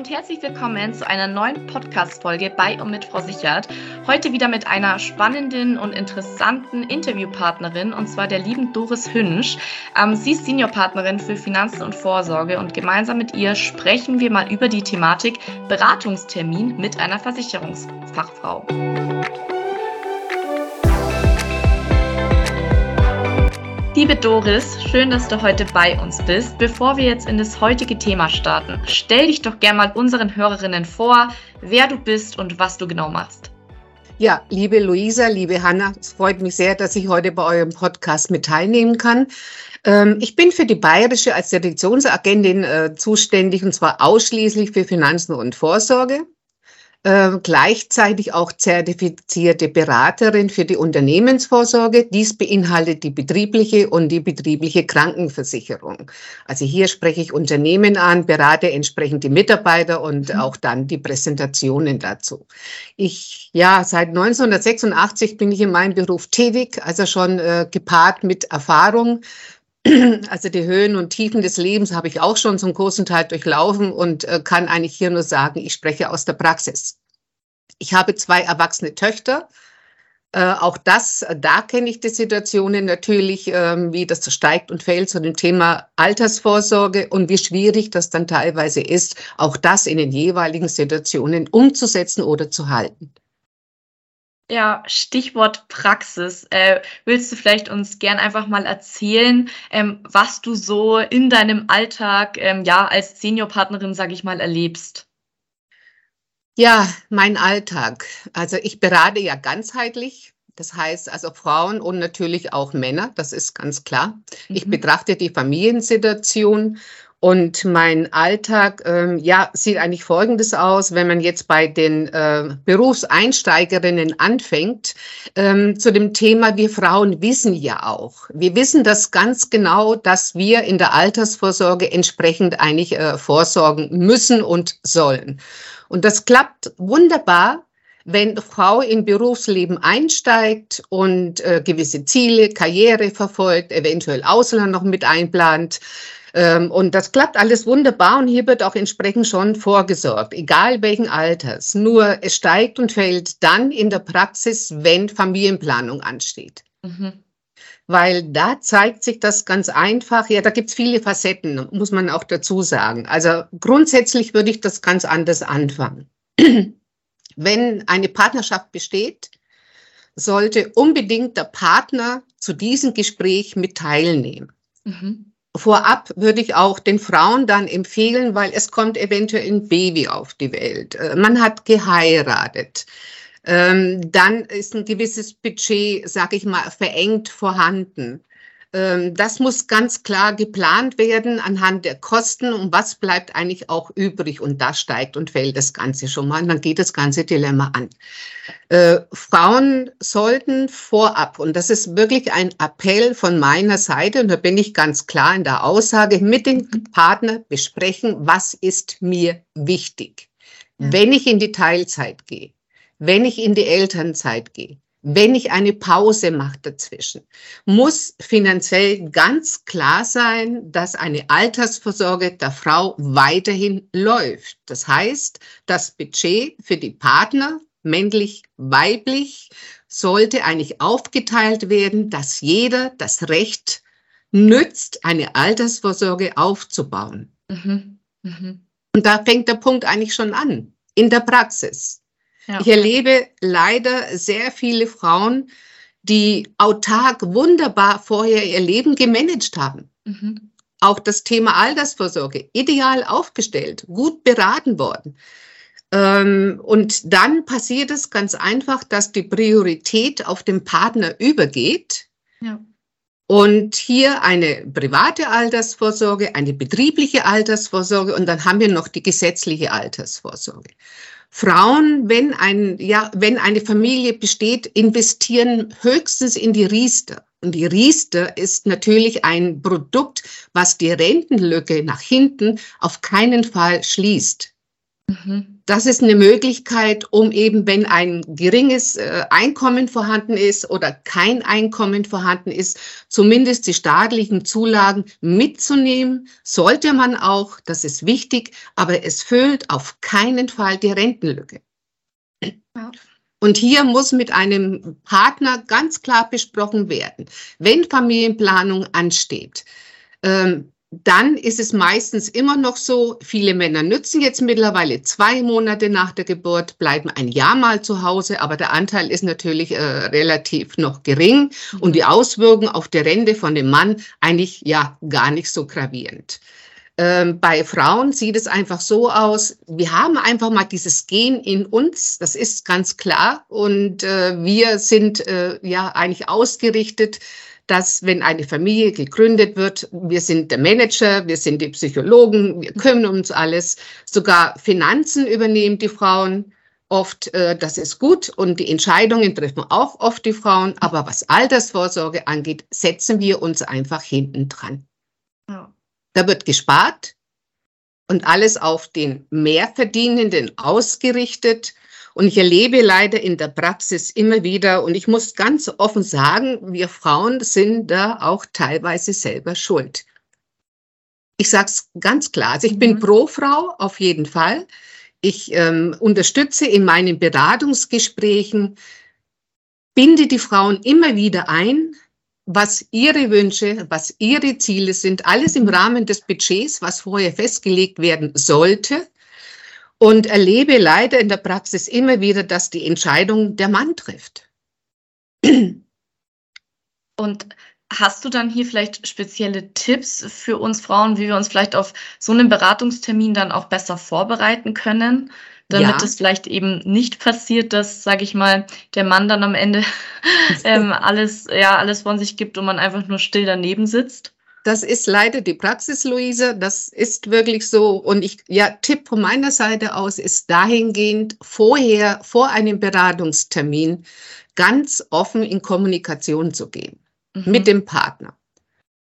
und herzlich willkommen zu einer neuen Podcast-Folge bei und mit Frau Sichert. Heute wieder mit einer spannenden und interessanten Interviewpartnerin und zwar der lieben Doris Hünsch. Ähm, sie ist Seniorpartnerin für Finanzen und Vorsorge und gemeinsam mit ihr sprechen wir mal über die Thematik Beratungstermin mit einer Versicherungsfachfrau. Liebe Doris, schön, dass du heute bei uns bist. Bevor wir jetzt in das heutige Thema starten, stell dich doch gerne mal unseren Hörerinnen vor, wer du bist und was du genau machst. Ja, liebe Luisa, liebe Hanna, es freut mich sehr, dass ich heute bei eurem Podcast mit teilnehmen kann. Ähm, ich bin für die Bayerische als Direktionsagentin äh, zuständig und zwar ausschließlich für Finanzen und Vorsorge äh, gleichzeitig auch zertifizierte Beraterin für die Unternehmensvorsorge. Dies beinhaltet die betriebliche und die betriebliche Krankenversicherung. Also hier spreche ich Unternehmen an, berate entsprechend die Mitarbeiter und mhm. auch dann die Präsentationen dazu. Ich, ja, seit 1986 bin ich in meinem Beruf tätig, also schon äh, gepaart mit Erfahrung also die Höhen und Tiefen des Lebens habe ich auch schon zum großen Teil durchlaufen und äh, kann eigentlich hier nur sagen, ich spreche aus der Praxis. Ich habe zwei erwachsene Töchter. Äh, auch das, da kenne ich die Situationen natürlich, ähm, wie das steigt und fällt zu dem Thema Altersvorsorge und wie schwierig das dann teilweise ist, auch das in den jeweiligen Situationen umzusetzen oder zu halten. Ja, Stichwort Praxis. Äh, willst du vielleicht uns gern einfach mal erzählen, ähm, was du so in deinem Alltag ähm, ja als Seniorpartnerin, sage ich mal, erlebst? Ja, mein Alltag. Also ich berate ja ganzheitlich. Das heißt also Frauen und natürlich auch Männer, das ist ganz klar. Mhm. Ich betrachte die Familiensituation und mein Alltag, ähm, ja, sieht eigentlich Folgendes aus, wenn man jetzt bei den äh, Berufseinsteigerinnen anfängt, ähm, zu dem Thema, wir Frauen wissen ja auch, wir wissen das ganz genau, dass wir in der Altersvorsorge entsprechend eigentlich äh, vorsorgen müssen und sollen. Und das klappt wunderbar, wenn Frau in Berufsleben einsteigt und äh, gewisse Ziele, Karriere verfolgt, eventuell Ausland noch mit einplant, und das klappt alles wunderbar und hier wird auch entsprechend schon vorgesorgt, egal welchen Alters. Nur es steigt und fällt dann in der Praxis, wenn Familienplanung ansteht. Mhm. Weil da zeigt sich das ganz einfach, ja, da gibt es viele Facetten, muss man auch dazu sagen. Also grundsätzlich würde ich das ganz anders anfangen. wenn eine Partnerschaft besteht, sollte unbedingt der Partner zu diesem Gespräch mit teilnehmen. Mhm. Vorab würde ich auch den Frauen dann empfehlen, weil es kommt eventuell ein Baby auf die Welt. Äh, man hat geheiratet. Ähm, dann ist ein gewisses Budget, sag ich mal, verengt vorhanden. Ähm, das muss ganz klar geplant werden anhand der Kosten und was bleibt eigentlich auch übrig. Und da steigt und fällt das Ganze schon mal. Und dann geht das ganze Dilemma an. Äh, Frauen sollten vorab, und das ist wirklich ein Appell von meiner Seite, und da bin ich ganz klar in der Aussage, mit dem Partner besprechen, was ist mir wichtig, ja. wenn ich in die Teilzeit gehe, wenn ich in die Elternzeit gehe wenn ich eine Pause mache dazwischen, muss finanziell ganz klar sein, dass eine Altersvorsorge der Frau weiterhin läuft. Das heißt, das Budget für die Partner, männlich, weiblich, sollte eigentlich aufgeteilt werden, dass jeder das Recht nützt, eine Altersvorsorge aufzubauen. Mhm. Mhm. Und da fängt der Punkt eigentlich schon an, in der Praxis. Ja. Ich erlebe leider sehr viele Frauen, die autark wunderbar vorher ihr Leben gemanagt haben. Mhm. Auch das Thema Altersvorsorge ideal aufgestellt, gut beraten worden. Ähm, und dann passiert es ganz einfach, dass die Priorität auf den Partner übergeht. Ja. Und hier eine private Altersvorsorge, eine betriebliche Altersvorsorge und dann haben wir noch die gesetzliche Altersvorsorge. Frauen, wenn ein, ja, wenn eine Familie besteht, investieren höchstens in die Riester. Und die Riester ist natürlich ein Produkt, was die Rentenlücke nach hinten auf keinen Fall schließt. Mhm. Das ist eine Möglichkeit, um eben, wenn ein geringes äh, Einkommen vorhanden ist oder kein Einkommen vorhanden ist, zumindest die staatlichen Zulagen mitzunehmen. Sollte man auch, das ist wichtig, aber es füllt auf keinen Fall die Rentenlücke. Ja. Und hier muss mit einem Partner ganz klar besprochen werden, wenn Familienplanung ansteht. Ähm, dann ist es meistens immer noch so, viele Männer nützen jetzt mittlerweile zwei Monate nach der Geburt, bleiben ein Jahr mal zu Hause, aber der Anteil ist natürlich äh, relativ noch gering und die Auswirkungen auf die Rente von dem Mann eigentlich ja gar nicht so gravierend. Ähm, bei Frauen sieht es einfach so aus, wir haben einfach mal dieses Gen in uns, das ist ganz klar und äh, wir sind äh, ja eigentlich ausgerichtet, dass wenn eine Familie gegründet wird, wir sind der Manager, wir sind die Psychologen, wir kümmern uns alles, sogar Finanzen übernehmen die Frauen oft, äh, das ist gut und die Entscheidungen treffen auch oft die Frauen, aber was Altersvorsorge angeht, setzen wir uns einfach hinten dran. Ja. Da wird gespart und alles auf den Mehrverdienenden ausgerichtet und ich erlebe leider in der Praxis immer wieder, und ich muss ganz offen sagen, wir Frauen sind da auch teilweise selber schuld. Ich sage es ganz klar, also ich bin mhm. pro Frau auf jeden Fall. Ich ähm, unterstütze in meinen Beratungsgesprächen, binde die Frauen immer wieder ein, was ihre Wünsche, was ihre Ziele sind, alles im Rahmen des Budgets, was vorher festgelegt werden sollte und erlebe leider in der Praxis immer wieder, dass die Entscheidung der Mann trifft. Und hast du dann hier vielleicht spezielle Tipps für uns Frauen, wie wir uns vielleicht auf so einen Beratungstermin dann auch besser vorbereiten können, damit ja. es vielleicht eben nicht passiert, dass, sage ich mal, der Mann dann am Ende ähm, alles, ja, alles von sich gibt und man einfach nur still daneben sitzt? Das ist leider die Praxis, Luise. Das ist wirklich so. Und ich, ja, Tipp von meiner Seite aus ist dahingehend, vorher, vor einem Beratungstermin, ganz offen in Kommunikation zu gehen mhm. mit dem Partner.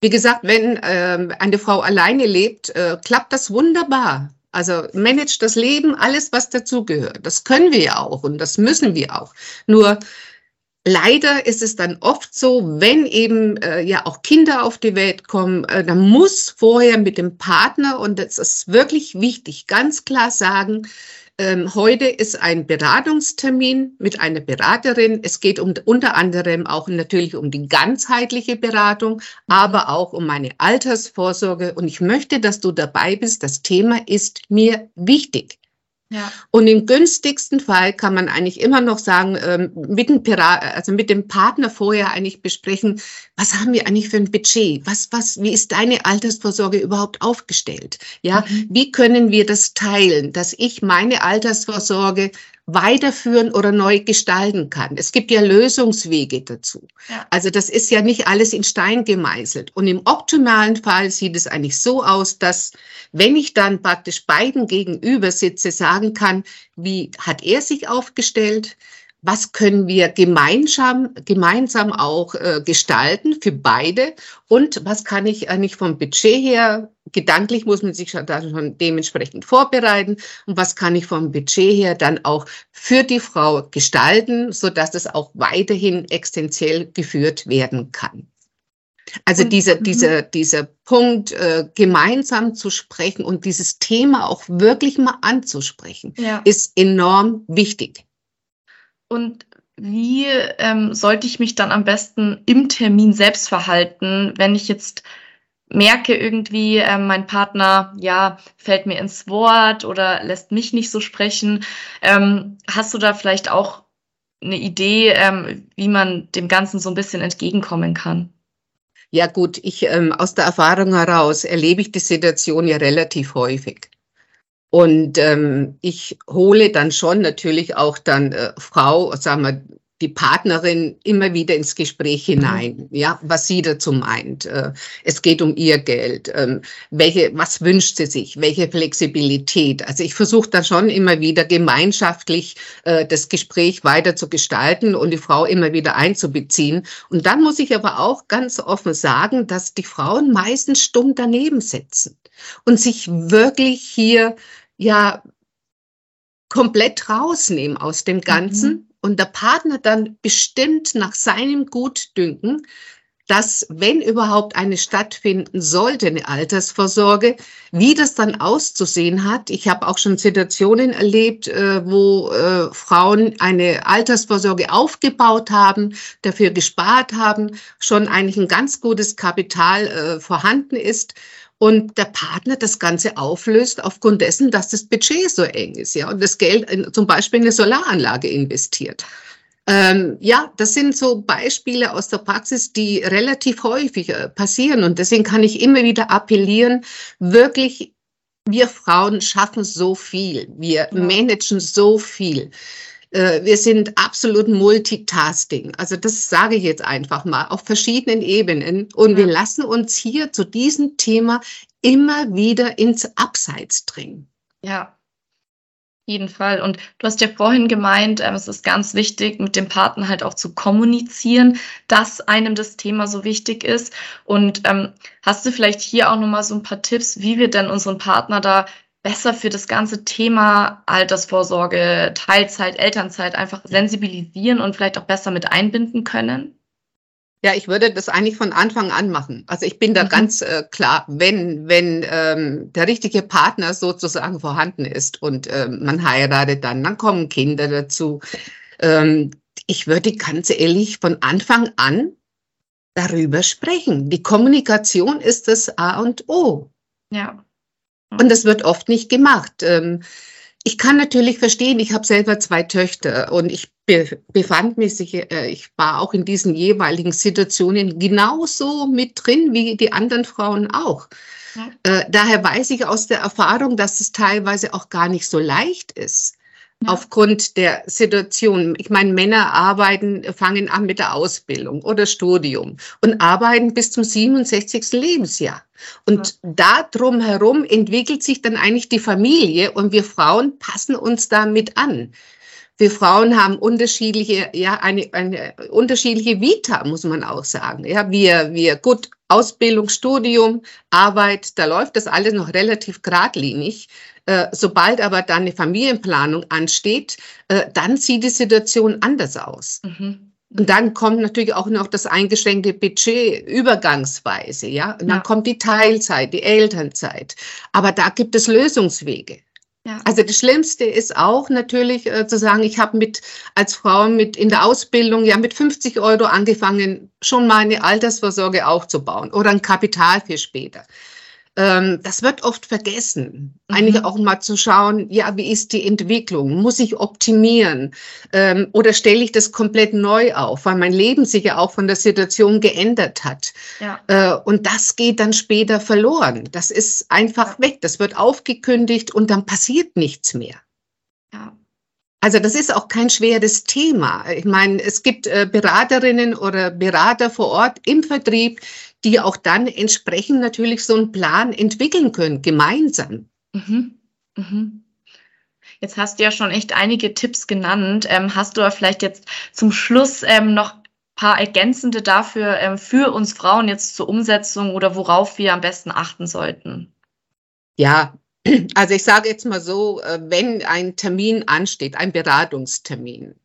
Wie gesagt, wenn äh, eine Frau alleine lebt, äh, klappt das wunderbar. Also managt das Leben, alles, was dazugehört. Das können wir ja auch und das müssen wir auch. Nur Leider ist es dann oft so, wenn eben äh, ja auch Kinder auf die Welt kommen, äh, dann muss vorher mit dem Partner, und das ist wirklich wichtig, ganz klar sagen, ähm, heute ist ein Beratungstermin mit einer Beraterin. Es geht um, unter anderem auch natürlich um die ganzheitliche Beratung, aber auch um meine Altersvorsorge. Und ich möchte, dass du dabei bist. Das Thema ist mir wichtig. Ja. Und im günstigsten Fall kann man eigentlich immer noch sagen, ähm, mit, dem also mit dem Partner vorher eigentlich besprechen, was haben wir eigentlich für ein Budget? Was, was, wie ist deine Altersvorsorge überhaupt aufgestellt? Ja, mhm. wie können wir das teilen, dass ich meine Altersvorsorge weiterführen oder neu gestalten kann. Es gibt ja Lösungswege dazu. Ja. Also das ist ja nicht alles in Stein gemeißelt. Und im optimalen Fall sieht es eigentlich so aus, dass wenn ich dann praktisch beiden gegenüber sitze, sagen kann, wie hat er sich aufgestellt? Was können wir gemeinsam, gemeinsam auch äh, gestalten für beide und was kann ich eigentlich vom Budget her, gedanklich muss man sich da schon dementsprechend vorbereiten und was kann ich vom Budget her dann auch für die Frau gestalten, so dass es auch weiterhin existenziell geführt werden kann. Also dieser, mhm. dieser, dieser Punkt, äh, gemeinsam zu sprechen und dieses Thema auch wirklich mal anzusprechen, ja. ist enorm wichtig. Und wie ähm, sollte ich mich dann am besten im Termin selbst verhalten, wenn ich jetzt merke irgendwie, äh, mein Partner, ja, fällt mir ins Wort oder lässt mich nicht so sprechen. Ähm, hast du da vielleicht auch eine Idee, ähm, wie man dem Ganzen so ein bisschen entgegenkommen kann? Ja gut, ich ähm, aus der Erfahrung heraus erlebe ich die Situation ja relativ häufig. Und ähm, ich hole dann schon natürlich auch dann äh, Frau, sagen wir, die Partnerin immer wieder ins Gespräch mhm. hinein, ja, was sie dazu meint. Äh, es geht um ihr Geld. Ähm, welche, was wünscht sie sich? Welche Flexibilität? Also ich versuche da schon immer wieder gemeinschaftlich äh, das Gespräch weiter zu gestalten und die Frau immer wieder einzubeziehen. Und dann muss ich aber auch ganz offen sagen, dass die Frauen meistens stumm daneben sitzen und sich wirklich hier ja komplett rausnehmen aus dem Ganzen mhm. und der Partner dann bestimmt nach seinem Gutdünken dass, wenn überhaupt eine stattfinden sollte, eine Altersvorsorge, wie das dann auszusehen hat. Ich habe auch schon Situationen erlebt, äh, wo äh, Frauen eine Altersvorsorge aufgebaut haben, dafür gespart haben, schon eigentlich ein ganz gutes Kapital äh, vorhanden ist und der Partner das Ganze auflöst aufgrund dessen, dass das Budget so eng ist, ja, und das Geld in, zum Beispiel in eine Solaranlage investiert. Ähm, ja, das sind so Beispiele aus der Praxis, die relativ häufig äh, passieren. Und deswegen kann ich immer wieder appellieren, wirklich, wir Frauen schaffen so viel, wir managen so viel. Äh, wir sind absolut Multitasking. Also das sage ich jetzt einfach mal auf verschiedenen Ebenen. Und ja. wir lassen uns hier zu diesem Thema immer wieder ins Abseits dringen. Ja, jeden Fall. Und du hast ja vorhin gemeint, ähm, es ist ganz wichtig, mit dem Partner halt auch zu kommunizieren, dass einem das Thema so wichtig ist. Und ähm, hast du vielleicht hier auch nochmal so ein paar Tipps, wie wir denn unseren Partner da besser für das ganze Thema Altersvorsorge, Teilzeit, Elternzeit einfach sensibilisieren und vielleicht auch besser mit einbinden können? Ja, ich würde das eigentlich von Anfang an machen. Also ich bin da mhm. ganz äh, klar, wenn, wenn ähm, der richtige Partner sozusagen vorhanden ist und ähm, man heiratet dann, dann kommen Kinder dazu. Ähm, ich würde ganz ehrlich von Anfang an darüber sprechen. Die Kommunikation ist das A und O. Ja. Und das wird oft nicht gemacht. Ähm, ich kann natürlich verstehen, ich habe selber zwei Töchter und ich be befand mich, äh, ich war auch in diesen jeweiligen Situationen genauso mit drin wie die anderen Frauen auch. Ja. Äh, daher weiß ich aus der Erfahrung, dass es teilweise auch gar nicht so leicht ist. Ja. Aufgrund der Situation. Ich meine, Männer arbeiten, fangen an mit der Ausbildung oder Studium und arbeiten bis zum 67. Lebensjahr. Und ja. da drumherum entwickelt sich dann eigentlich die Familie und wir Frauen passen uns damit an. Wir Frauen haben unterschiedliche, ja, eine, eine unterschiedliche Vita, muss man auch sagen. Ja, wir, wir, gut, Ausbildung, Studium, Arbeit, da läuft das alles noch relativ geradlinig. Äh, sobald aber dann eine Familienplanung ansteht, äh, dann sieht die Situation anders aus. Mhm. Und dann kommt natürlich auch noch das eingeschränkte Budget übergangsweise, ja. Und dann ja. kommt die Teilzeit, die Elternzeit. Aber da gibt es Lösungswege. Ja. Also das Schlimmste ist auch natürlich äh, zu sagen, ich habe mit als Frau mit in der Ausbildung ja mit 50 Euro angefangen, schon mal eine Altersvorsorge aufzubauen oder ein Kapital für später. Ähm, das wird oft vergessen. Mhm. Eigentlich auch mal zu schauen, ja, wie ist die Entwicklung? Muss ich optimieren? Ähm, oder stelle ich das komplett neu auf, weil mein Leben sich ja auch von der Situation geändert hat. Ja. Äh, und das geht dann später verloren. Das ist einfach weg. Das wird aufgekündigt und dann passiert nichts mehr. Ja. Also das ist auch kein schweres Thema. Ich meine, es gibt äh, Beraterinnen oder Berater vor Ort im Vertrieb, die auch dann entsprechend natürlich so einen Plan entwickeln können, gemeinsam. Mhm. Mhm. Jetzt hast du ja schon echt einige Tipps genannt. Ähm, hast du vielleicht jetzt zum Schluss ähm, noch ein paar ergänzende dafür ähm, für uns Frauen jetzt zur Umsetzung oder worauf wir am besten achten sollten? Ja, also ich sage jetzt mal so, äh, wenn ein Termin ansteht, ein Beratungstermin,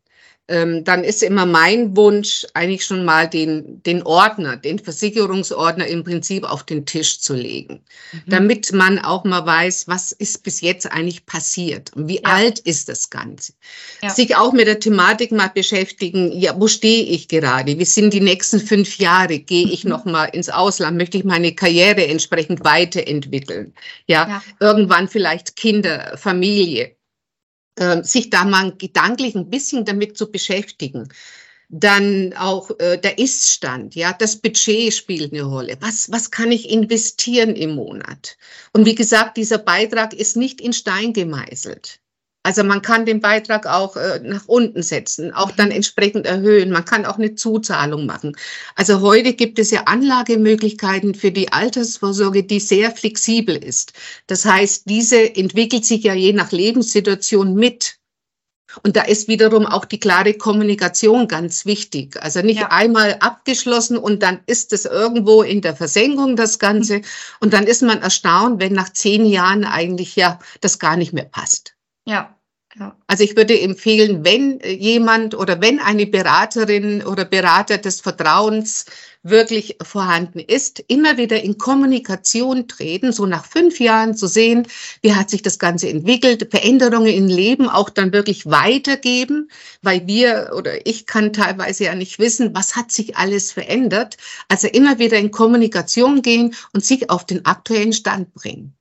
ähm, dann ist immer mein Wunsch, eigentlich schon mal den, den Ordner, den Versicherungsordner im Prinzip auf den Tisch zu legen, mhm. damit man auch mal weiß, was ist bis jetzt eigentlich passiert und wie ja. alt ist das Ganze. Ja. Sich auch mit der Thematik mal beschäftigen, ja, wo stehe ich gerade? Wie sind die nächsten fünf Jahre? Gehe ich mhm. noch mal ins Ausland? Möchte ich meine Karriere entsprechend weiterentwickeln? Ja, ja. irgendwann vielleicht Kinder, Familie äh, sich da mal gedanklich ein bisschen damit zu beschäftigen. Dann auch äh, der Iststand, ja, das Budget spielt eine Rolle. Was, was kann ich investieren im Monat? Und wie gesagt, dieser Beitrag ist nicht in Stein gemeißelt. Also man kann den Beitrag auch äh, nach unten setzen, auch dann mhm. entsprechend erhöhen. Man kann auch eine Zuzahlung machen. Also heute gibt es ja Anlagemöglichkeiten für die Altersvorsorge, die sehr flexibel ist. Das heißt, diese entwickelt sich ja je nach Lebenssituation mit. Und da ist wiederum auch die klare Kommunikation ganz wichtig. Also nicht ja. einmal abgeschlossen und dann ist es irgendwo in der Versenkung, das Ganze. Und dann ist man erstaunt, wenn nach zehn Jahren eigentlich ja das gar nicht mehr passt. Ja, Also ich würde empfehlen, wenn jemand oder wenn eine Beraterin oder Berater des Vertrauens wirklich vorhanden ist, immer wieder in Kommunikation treten, so nach fünf Jahren zu sehen, wie hat sich das Ganze entwickelt, Veränderungen im Leben auch dann wirklich weitergeben, weil wir oder ich kann teilweise ja nicht wissen, was hat sich alles verändert. Also immer wieder in Kommunikation gehen und sich auf den aktuellen Stand bringen.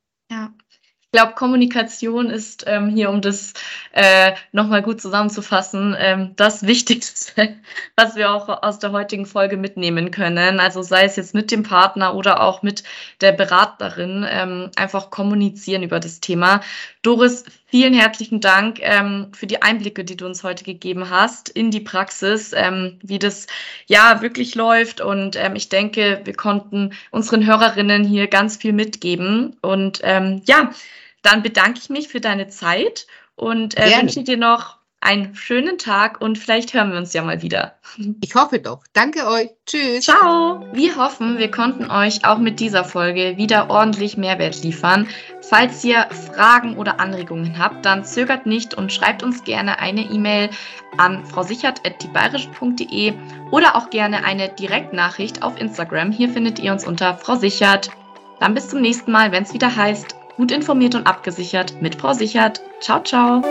Glaube, Kommunikation ist ähm, hier, um das äh, nochmal gut zusammenzufassen, ähm, das Wichtigste, was wir auch aus der heutigen Folge mitnehmen können. Also sei es jetzt mit dem Partner oder auch mit der Beraterin, ähm, einfach kommunizieren über das Thema. Doris, vielen herzlichen Dank ähm, für die Einblicke, die du uns heute gegeben hast in die Praxis, ähm, wie das ja wirklich läuft. Und ähm, ich denke, wir konnten unseren Hörerinnen hier ganz viel mitgeben. Und ähm, ja, dann bedanke ich mich für deine Zeit und äh, wünsche dir noch einen schönen Tag und vielleicht hören wir uns ja mal wieder. Ich hoffe doch. Danke euch. Tschüss. Ciao. Wir hoffen, wir konnten euch auch mit dieser Folge wieder ordentlich Mehrwert liefern. Falls ihr Fragen oder Anregungen habt, dann zögert nicht und schreibt uns gerne eine E-Mail an frausichert.diebayerisch.de oder auch gerne eine Direktnachricht auf Instagram. Hier findet ihr uns unter Frau Sichert. Dann bis zum nächsten Mal, wenn es wieder heißt Gut informiert und abgesichert mit Frau Sichert. Ciao, ciao.